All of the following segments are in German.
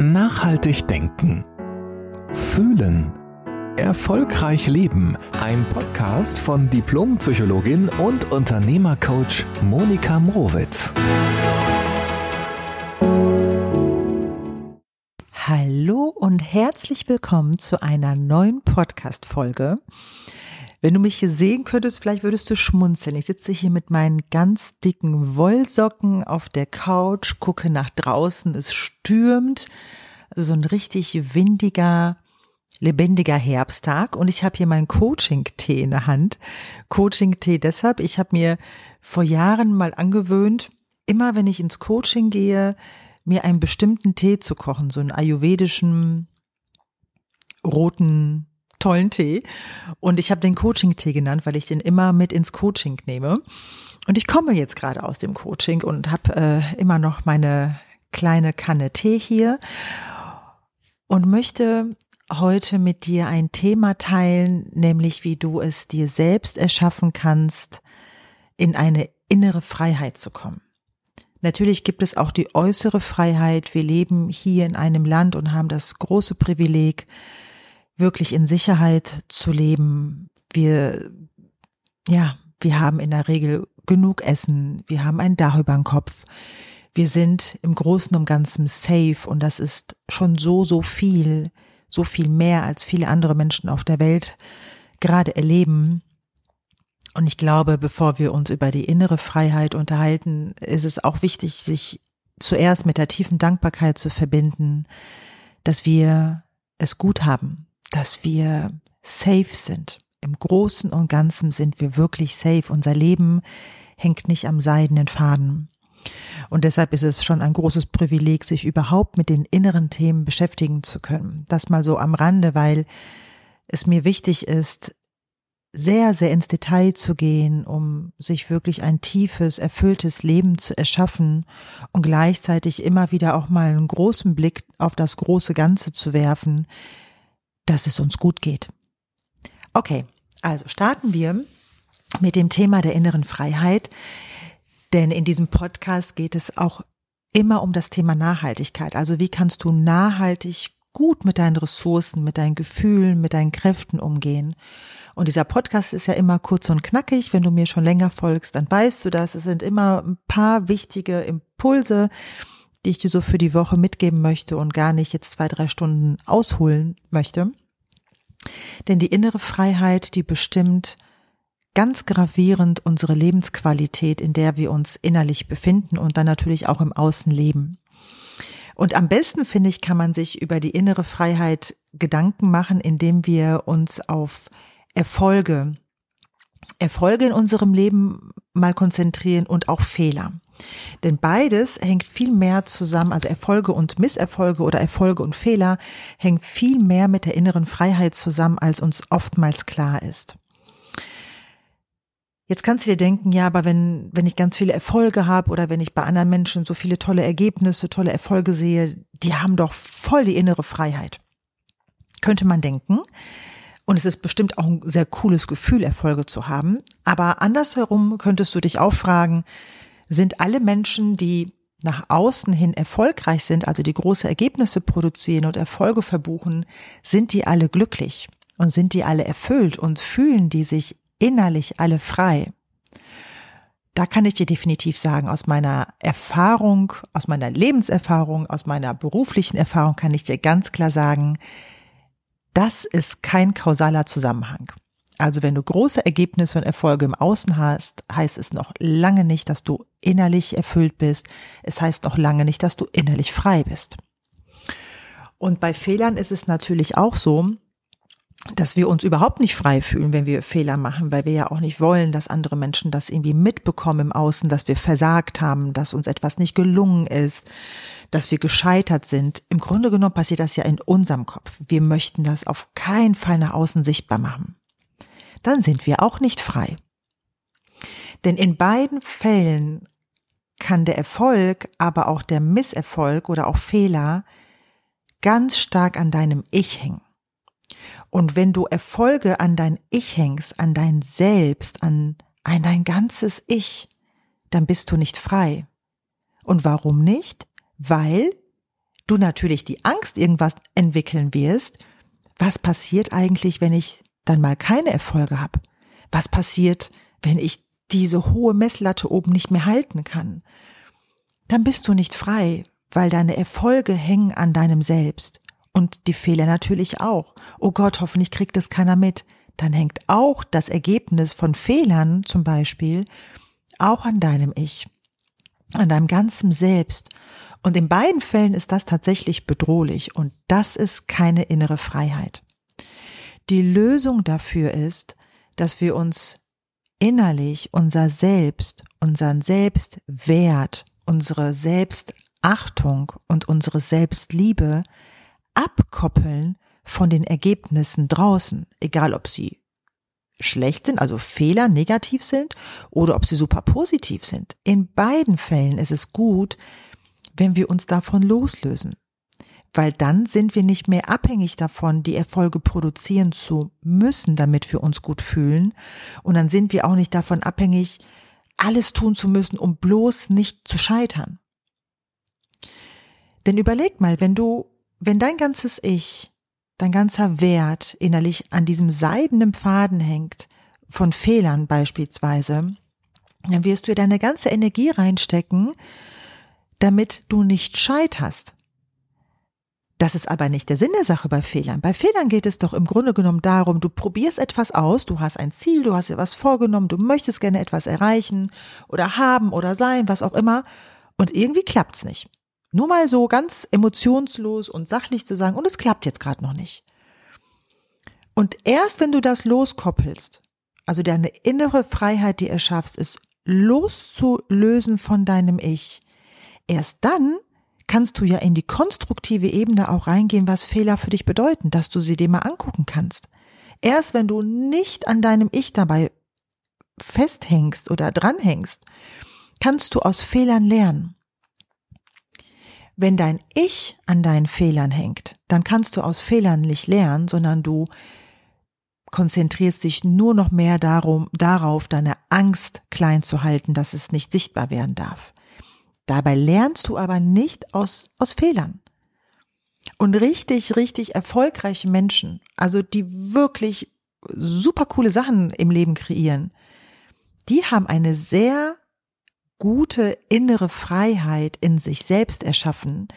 Nachhaltig denken. Fühlen. Erfolgreich leben. Ein Podcast von Diplompsychologin und Unternehmercoach Monika Mrowitz. Hallo und herzlich willkommen zu einer neuen Podcast-Folge. Wenn du mich hier sehen könntest, vielleicht würdest du schmunzeln. Ich sitze hier mit meinen ganz dicken Wollsocken auf der Couch, gucke nach draußen, es stürmt. Also so ein richtig windiger, lebendiger Herbsttag und ich habe hier meinen Coaching-Tee in der Hand. Coaching-Tee deshalb, ich habe mir vor Jahren mal angewöhnt, immer wenn ich ins Coaching gehe, mir einen bestimmten Tee zu kochen, so einen ayurvedischen roten tollen Tee. Und ich habe den Coaching-Tee genannt, weil ich den immer mit ins Coaching nehme. Und ich komme jetzt gerade aus dem Coaching und habe äh, immer noch meine kleine Kanne Tee hier und möchte heute mit dir ein Thema teilen, nämlich wie du es dir selbst erschaffen kannst, in eine innere Freiheit zu kommen. Natürlich gibt es auch die äußere Freiheit. Wir leben hier in einem Land und haben das große Privileg, wirklich in Sicherheit zu leben. Wir, ja, wir haben in der Regel genug Essen, wir haben ein Dach über den Kopf. Wir sind im Großen und Ganzen safe und das ist schon so, so viel, so viel mehr als viele andere Menschen auf der Welt gerade erleben. Und ich glaube, bevor wir uns über die innere Freiheit unterhalten, ist es auch wichtig, sich zuerst mit der tiefen Dankbarkeit zu verbinden, dass wir es gut haben, dass wir safe sind. Im Großen und Ganzen sind wir wirklich safe. Unser Leben hängt nicht am seidenen Faden. Und deshalb ist es schon ein großes Privileg, sich überhaupt mit den inneren Themen beschäftigen zu können. Das mal so am Rande, weil es mir wichtig ist, sehr, sehr ins Detail zu gehen, um sich wirklich ein tiefes, erfülltes Leben zu erschaffen und gleichzeitig immer wieder auch mal einen großen Blick auf das große Ganze zu werfen, dass es uns gut geht. Okay, also starten wir mit dem Thema der inneren Freiheit, denn in diesem Podcast geht es auch immer um das Thema Nachhaltigkeit. Also wie kannst du nachhaltig gut mit deinen Ressourcen, mit deinen Gefühlen, mit deinen Kräften umgehen. Und dieser Podcast ist ja immer kurz und knackig. Wenn du mir schon länger folgst, dann weißt du das. Es sind immer ein paar wichtige Impulse, die ich dir so für die Woche mitgeben möchte und gar nicht jetzt zwei, drei Stunden ausholen möchte. Denn die innere Freiheit, die bestimmt ganz gravierend unsere Lebensqualität, in der wir uns innerlich befinden und dann natürlich auch im Außen leben. Und am besten, finde ich, kann man sich über die innere Freiheit Gedanken machen, indem wir uns auf Erfolge, Erfolge in unserem Leben mal konzentrieren und auch Fehler. Denn beides hängt viel mehr zusammen, also Erfolge und Misserfolge oder Erfolge und Fehler hängt viel mehr mit der inneren Freiheit zusammen, als uns oftmals klar ist. Jetzt kannst du dir denken, ja, aber wenn, wenn ich ganz viele Erfolge habe oder wenn ich bei anderen Menschen so viele tolle Ergebnisse, tolle Erfolge sehe, die haben doch voll die innere Freiheit. Könnte man denken. Und es ist bestimmt auch ein sehr cooles Gefühl, Erfolge zu haben. Aber andersherum könntest du dich auch fragen, sind alle Menschen, die nach außen hin erfolgreich sind, also die große Ergebnisse produzieren und Erfolge verbuchen, sind die alle glücklich und sind die alle erfüllt und fühlen die sich innerlich alle frei? Da kann ich dir definitiv sagen, aus meiner Erfahrung, aus meiner Lebenserfahrung, aus meiner beruflichen Erfahrung kann ich dir ganz klar sagen, das ist kein kausaler Zusammenhang. Also wenn du große Ergebnisse und Erfolge im Außen hast, heißt es noch lange nicht, dass du innerlich erfüllt bist. Es heißt noch lange nicht, dass du innerlich frei bist. Und bei Fehlern ist es natürlich auch so, dass wir uns überhaupt nicht frei fühlen, wenn wir Fehler machen, weil wir ja auch nicht wollen, dass andere Menschen das irgendwie mitbekommen im Außen, dass wir versagt haben, dass uns etwas nicht gelungen ist, dass wir gescheitert sind. Im Grunde genommen passiert das ja in unserem Kopf. Wir möchten das auf keinen Fall nach außen sichtbar machen dann sind wir auch nicht frei. Denn in beiden Fällen kann der Erfolg, aber auch der Misserfolg oder auch Fehler ganz stark an deinem Ich hängen. Und wenn du Erfolge an dein Ich hängst, an dein Selbst, an, an dein ganzes Ich, dann bist du nicht frei. Und warum nicht? Weil du natürlich die Angst irgendwas entwickeln wirst, was passiert eigentlich, wenn ich dann mal keine Erfolge habe? Was passiert, wenn ich diese hohe Messlatte oben nicht mehr halten kann? Dann bist du nicht frei, weil deine Erfolge hängen an deinem Selbst und die Fehler natürlich auch. Oh Gott, hoffentlich kriegt es keiner mit. Dann hängt auch das Ergebnis von Fehlern zum Beispiel auch an deinem Ich, an deinem ganzen Selbst. Und in beiden Fällen ist das tatsächlich bedrohlich und das ist keine innere Freiheit. Die Lösung dafür ist, dass wir uns innerlich unser Selbst, unseren Selbstwert, unsere Selbstachtung und unsere Selbstliebe abkoppeln von den Ergebnissen draußen, egal ob sie schlecht sind, also Fehler negativ sind, oder ob sie super positiv sind. In beiden Fällen ist es gut, wenn wir uns davon loslösen. Weil dann sind wir nicht mehr abhängig davon, die Erfolge produzieren zu müssen, damit wir uns gut fühlen. Und dann sind wir auch nicht davon abhängig, alles tun zu müssen, um bloß nicht zu scheitern. Denn überleg mal, wenn du, wenn dein ganzes Ich, dein ganzer Wert innerlich an diesem seidenen Faden hängt, von Fehlern beispielsweise, dann wirst du deine ganze Energie reinstecken, damit du nicht scheiterst. Das ist aber nicht der Sinn der Sache bei Fehlern. Bei Fehlern geht es doch im Grunde genommen darum, du probierst etwas aus, du hast ein Ziel, du hast dir was vorgenommen, du möchtest gerne etwas erreichen oder haben oder sein, was auch immer, und irgendwie klappt's nicht. Nur mal so ganz emotionslos und sachlich zu sagen, und es klappt jetzt gerade noch nicht. Und erst wenn du das loskoppelst, also deine innere Freiheit, die erschaffst, ist loszulösen von deinem Ich, Erst dann kannst du ja in die konstruktive Ebene auch reingehen, was Fehler für dich bedeuten, dass du sie dir mal angucken kannst. Erst wenn du nicht an deinem Ich dabei festhängst oder dranhängst, kannst du aus Fehlern lernen. Wenn dein Ich an deinen Fehlern hängt, dann kannst du aus Fehlern nicht lernen, sondern du konzentrierst dich nur noch mehr darum, darauf, deine Angst klein zu halten, dass es nicht sichtbar werden darf. Dabei lernst du aber nicht aus, aus Fehlern. Und richtig, richtig erfolgreiche Menschen, also die wirklich super coole Sachen im Leben kreieren, die haben eine sehr gute innere Freiheit in sich selbst erschaffen,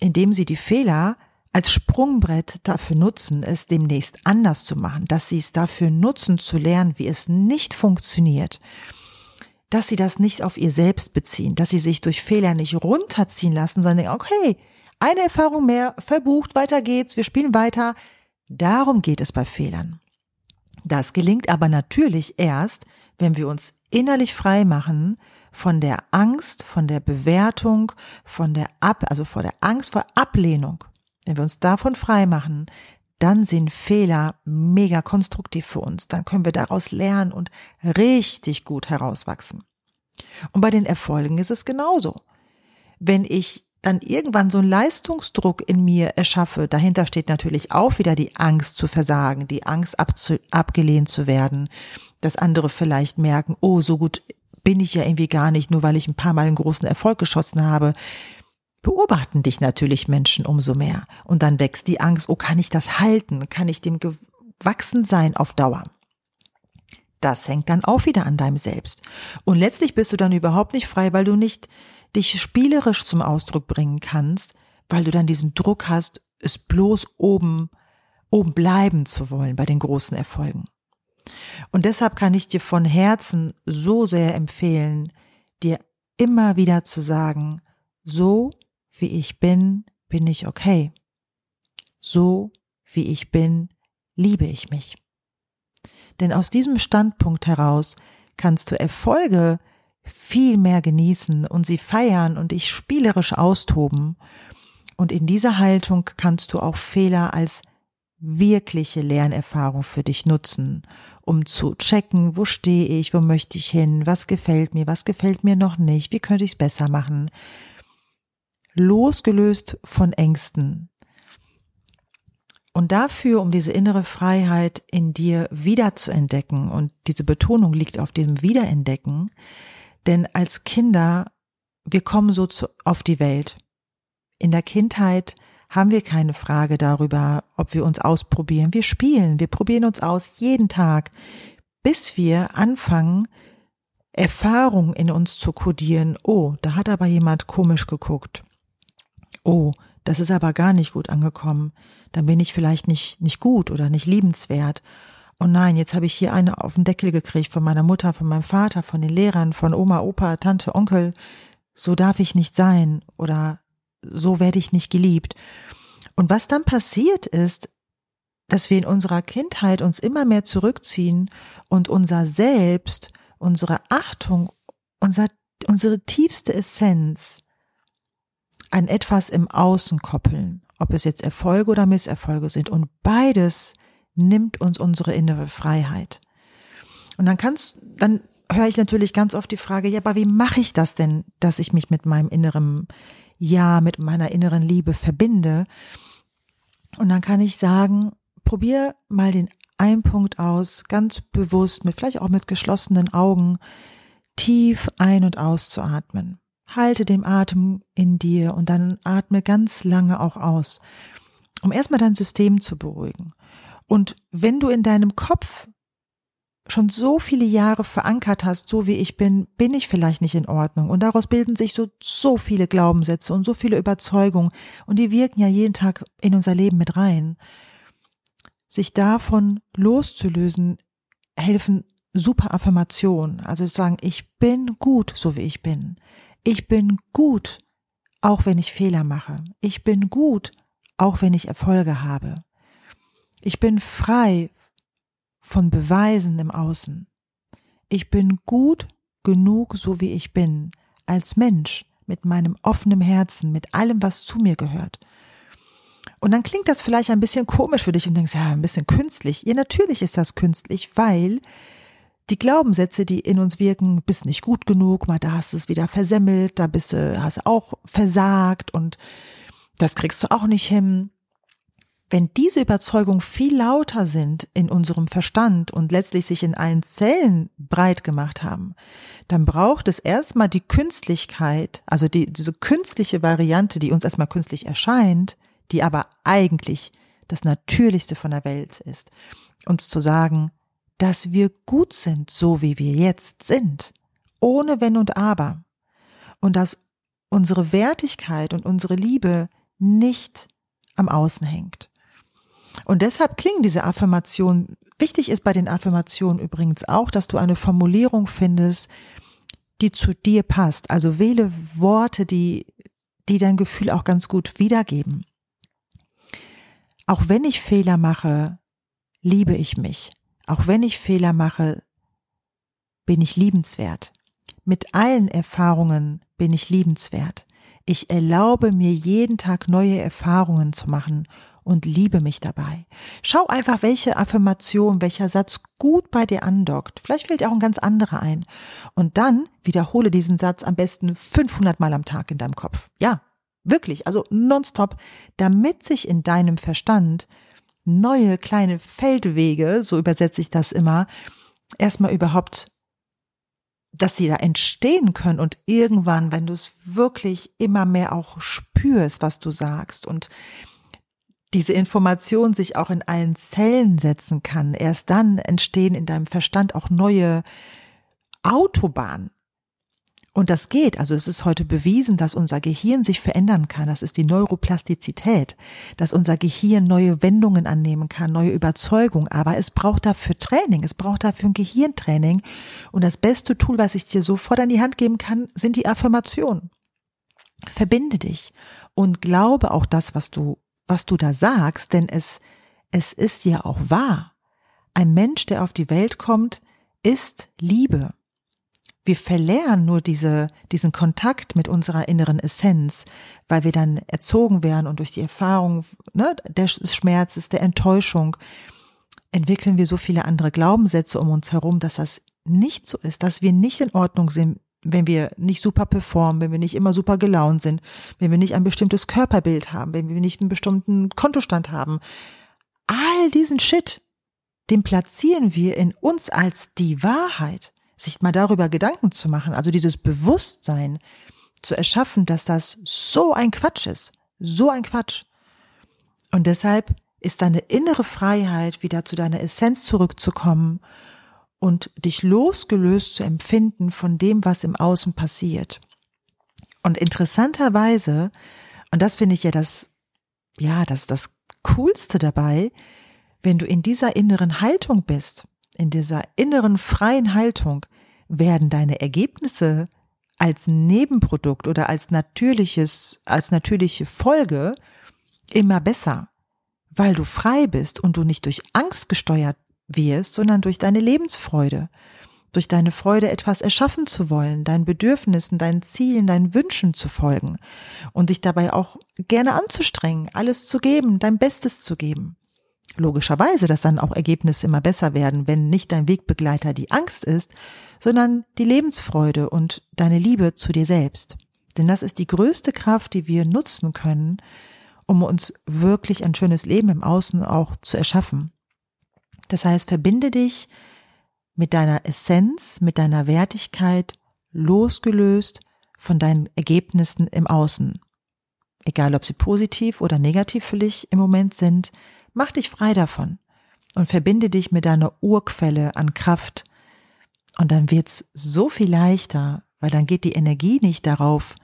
indem sie die Fehler als Sprungbrett dafür nutzen, es demnächst anders zu machen, dass sie es dafür nutzen zu lernen, wie es nicht funktioniert dass sie das nicht auf ihr selbst beziehen, dass sie sich durch Fehler nicht runterziehen lassen, sondern okay, eine Erfahrung mehr, verbucht, weiter geht's, wir spielen weiter. Darum geht es bei Fehlern. Das gelingt aber natürlich erst, wenn wir uns innerlich frei machen von der Angst, von der Bewertung, von der Ab, also vor der Angst vor Ablehnung. Wenn wir uns davon frei machen, dann sind Fehler mega konstruktiv für uns. Dann können wir daraus lernen und richtig gut herauswachsen. Und bei den Erfolgen ist es genauso. Wenn ich dann irgendwann so einen Leistungsdruck in mir erschaffe, dahinter steht natürlich auch wieder die Angst zu versagen, die Angst abgelehnt zu werden, dass andere vielleicht merken, oh, so gut bin ich ja irgendwie gar nicht, nur weil ich ein paar Mal einen großen Erfolg geschossen habe beobachten dich natürlich Menschen umso mehr. Und dann wächst die Angst, oh, kann ich das halten? Kann ich dem gewachsen sein auf Dauer? Das hängt dann auch wieder an deinem Selbst. Und letztlich bist du dann überhaupt nicht frei, weil du nicht dich spielerisch zum Ausdruck bringen kannst, weil du dann diesen Druck hast, es bloß oben, oben bleiben zu wollen bei den großen Erfolgen. Und deshalb kann ich dir von Herzen so sehr empfehlen, dir immer wieder zu sagen, so wie ich bin, bin ich okay. So wie ich bin, liebe ich mich. Denn aus diesem Standpunkt heraus kannst du Erfolge viel mehr genießen und sie feiern und dich spielerisch austoben. Und in dieser Haltung kannst du auch Fehler als wirkliche Lernerfahrung für dich nutzen, um zu checken, wo stehe ich, wo möchte ich hin, was gefällt mir, was gefällt mir noch nicht, wie könnte ich es besser machen, losgelöst von Ängsten. Und dafür, um diese innere Freiheit in dir wieder zu entdecken, und diese Betonung liegt auf dem Wiederentdecken, denn als Kinder, wir kommen so zu, auf die Welt. in der Kindheit haben wir keine Frage darüber, ob wir uns ausprobieren. Wir spielen, wir probieren uns aus jeden Tag, bis wir anfangen, Erfahrungen in uns zu kodieren. Oh, da hat aber jemand komisch geguckt. Oh, das ist aber gar nicht gut angekommen. Dann bin ich vielleicht nicht, nicht gut oder nicht liebenswert. Oh nein, jetzt habe ich hier eine auf den Deckel gekriegt von meiner Mutter, von meinem Vater, von den Lehrern, von Oma, Opa, Tante, Onkel. So darf ich nicht sein oder so werde ich nicht geliebt. Und was dann passiert ist, dass wir in unserer Kindheit uns immer mehr zurückziehen und unser Selbst, unsere Achtung, unser, unsere tiefste Essenz an etwas im Außen koppeln, ob es jetzt Erfolge oder Misserfolge sind. Und beides nimmt uns unsere innere Freiheit. Und dann kannst, dann höre ich natürlich ganz oft die Frage, ja, aber wie mache ich das denn, dass ich mich mit meinem inneren Ja, mit meiner inneren Liebe verbinde? Und dann kann ich sagen, probier mal den einen Punkt aus, ganz bewusst, mit vielleicht auch mit geschlossenen Augen, tief ein- und auszuatmen. Halte den Atem in dir und dann atme ganz lange auch aus, um erstmal dein System zu beruhigen. Und wenn du in deinem Kopf schon so viele Jahre verankert hast, so wie ich bin, bin ich vielleicht nicht in Ordnung. Und daraus bilden sich so, so viele Glaubenssätze und so viele Überzeugungen. Und die wirken ja jeden Tag in unser Leben mit rein. Sich davon loszulösen, helfen super Affirmationen. Also sagen, ich bin gut, so wie ich bin. Ich bin gut, auch wenn ich Fehler mache. Ich bin gut, auch wenn ich Erfolge habe. Ich bin frei von Beweisen im Außen. Ich bin gut genug, so wie ich bin, als Mensch, mit meinem offenen Herzen, mit allem, was zu mir gehört. Und dann klingt das vielleicht ein bisschen komisch für dich und denkst, ja, ein bisschen künstlich. Ja, natürlich ist das künstlich, weil die Glaubenssätze, die in uns wirken, bist nicht gut genug, mal da hast du es wieder versemmelt, da bist du, hast auch versagt und das kriegst du auch nicht hin. Wenn diese Überzeugungen viel lauter sind in unserem Verstand und letztlich sich in allen Zellen breit gemacht haben, dann braucht es erstmal die Künstlichkeit, also die, diese künstliche Variante, die uns erstmal künstlich erscheint, die aber eigentlich das Natürlichste von der Welt ist, uns zu sagen, dass wir gut sind, so wie wir jetzt sind, ohne Wenn und Aber, und dass unsere Wertigkeit und unsere Liebe nicht am Außen hängt. Und deshalb klingen diese Affirmationen, wichtig ist bei den Affirmationen übrigens auch, dass du eine Formulierung findest, die zu dir passt. Also wähle Worte, die, die dein Gefühl auch ganz gut wiedergeben. Auch wenn ich Fehler mache, liebe ich mich. Auch wenn ich Fehler mache, bin ich liebenswert. Mit allen Erfahrungen bin ich liebenswert. Ich erlaube mir jeden Tag neue Erfahrungen zu machen und liebe mich dabei. Schau einfach, welche Affirmation, welcher Satz gut bei dir andockt. Vielleicht fällt dir auch ein ganz anderer ein. Und dann wiederhole diesen Satz am besten 500 Mal am Tag in deinem Kopf. Ja, wirklich, also nonstop, damit sich in deinem Verstand neue kleine Feldwege, so übersetze ich das immer, erstmal überhaupt dass sie da entstehen können und irgendwann, wenn du es wirklich immer mehr auch spürst, was du sagst und diese Information sich auch in allen Zellen setzen kann, erst dann entstehen in deinem Verstand auch neue Autobahnen. Und das geht. Also es ist heute bewiesen, dass unser Gehirn sich verändern kann. Das ist die Neuroplastizität, dass unser Gehirn neue Wendungen annehmen kann, neue Überzeugung. Aber es braucht dafür Training. Es braucht dafür ein Gehirntraining. Und das beste Tool, was ich dir sofort an die Hand geben kann, sind die Affirmationen. Verbinde dich und glaube auch das, was du was du da sagst, denn es, es ist ja auch wahr. Ein Mensch, der auf die Welt kommt, ist Liebe. Wir verlernen nur diese, diesen Kontakt mit unserer inneren Essenz, weil wir dann erzogen werden und durch die Erfahrung ne, des Schmerzes, der Enttäuschung, entwickeln wir so viele andere Glaubenssätze um uns herum, dass das nicht so ist, dass wir nicht in Ordnung sind wenn wir nicht super performen, wenn wir nicht immer super gelaunt sind, wenn wir nicht ein bestimmtes Körperbild haben, wenn wir nicht einen bestimmten Kontostand haben. All diesen Shit, den platzieren wir in uns als die Wahrheit. Sich mal darüber Gedanken zu machen, also dieses Bewusstsein zu erschaffen, dass das so ein Quatsch ist, So ein Quatsch. Und deshalb ist deine innere Freiheit, wieder zu deiner Essenz zurückzukommen und dich losgelöst zu empfinden von dem, was im Außen passiert. Und interessanterweise, und das finde ich ja das, ja, das, das Coolste dabei, wenn du in dieser inneren Haltung bist, in dieser inneren freien Haltung, werden deine Ergebnisse als Nebenprodukt oder als natürliches, als natürliche Folge immer besser, weil du frei bist und du nicht durch Angst gesteuert wirst, sondern durch deine Lebensfreude, durch deine Freude, etwas erschaffen zu wollen, deinen Bedürfnissen, deinen Zielen, deinen Wünschen zu folgen und dich dabei auch gerne anzustrengen, alles zu geben, dein Bestes zu geben. Logischerweise, dass dann auch Ergebnisse immer besser werden, wenn nicht dein Wegbegleiter die Angst ist, sondern die Lebensfreude und deine Liebe zu dir selbst. Denn das ist die größte Kraft, die wir nutzen können, um uns wirklich ein schönes Leben im Außen auch zu erschaffen. Das heißt, verbinde dich mit deiner Essenz, mit deiner Wertigkeit, losgelöst von deinen Ergebnissen im Außen. Egal, ob sie positiv oder negativ für dich im Moment sind, mach dich frei davon und verbinde dich mit deiner Urquelle an Kraft. Und dann wird's so viel leichter, weil dann geht die Energie nicht darauf,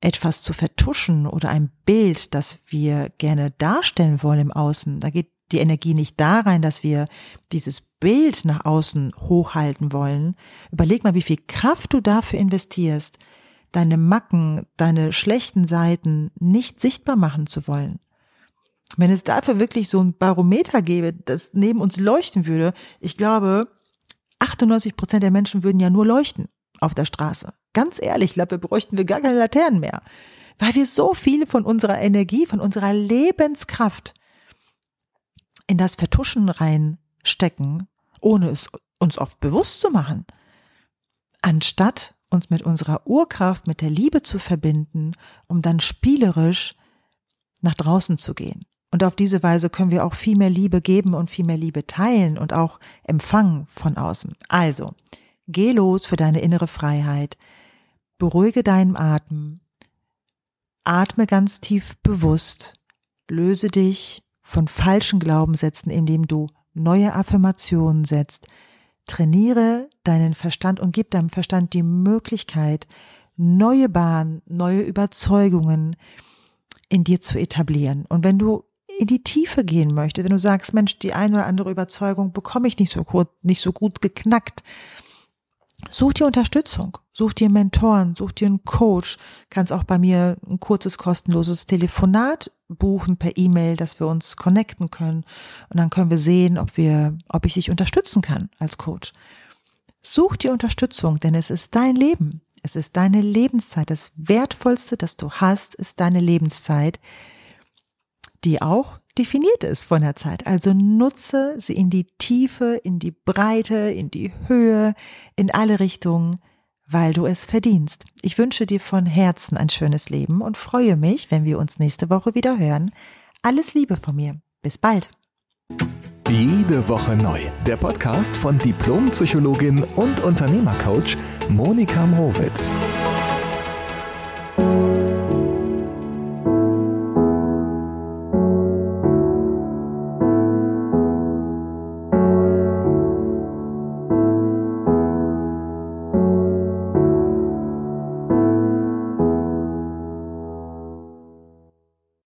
etwas zu vertuschen oder ein Bild, das wir gerne darstellen wollen im Außen. Da geht die Energie nicht da rein, dass wir dieses Bild nach außen hochhalten wollen. Überleg mal, wie viel Kraft du dafür investierst, deine Macken, deine schlechten Seiten nicht sichtbar machen zu wollen. Wenn es dafür wirklich so ein Barometer gäbe, das neben uns leuchten würde, ich glaube, 98 Prozent der Menschen würden ja nur leuchten auf der Straße. Ganz ehrlich, ich glaube, wir bräuchten wir gar keine Laternen mehr. Weil wir so viel von unserer Energie, von unserer Lebenskraft in das Vertuschen reinstecken, ohne es uns oft bewusst zu machen, anstatt uns mit unserer Urkraft, mit der Liebe zu verbinden, um dann spielerisch nach draußen zu gehen. Und auf diese Weise können wir auch viel mehr Liebe geben und viel mehr Liebe teilen und auch empfangen von außen. Also, geh los für deine innere Freiheit, beruhige deinen Atem, atme ganz tief bewusst, löse dich von falschen Glaubenssätzen, indem du neue Affirmationen setzt. Trainiere deinen Verstand und gib deinem Verstand die Möglichkeit, neue Bahnen, neue Überzeugungen in dir zu etablieren. Und wenn du in die Tiefe gehen möchtest, wenn du sagst, Mensch, die eine oder andere Überzeugung bekomme ich nicht so gut, nicht so gut geknackt, Such dir Unterstützung, such dir Mentoren, such dir einen Coach, kannst auch bei mir ein kurzes kostenloses Telefonat buchen per E-Mail, dass wir uns connecten können und dann können wir sehen, ob wir, ob ich dich unterstützen kann als Coach. Such dir Unterstützung, denn es ist dein Leben. Es ist deine Lebenszeit. Das Wertvollste, das du hast, ist deine Lebenszeit, die auch definiert ist von der Zeit. Also nutze sie in die Tiefe, in die Breite, in die Höhe, in alle Richtungen, weil du es verdienst. Ich wünsche dir von Herzen ein schönes Leben und freue mich, wenn wir uns nächste Woche wieder hören. Alles Liebe von mir. Bis bald. Jede Woche neu. Der Podcast von Diplompsychologin und Unternehmercoach Monika Mrowitz.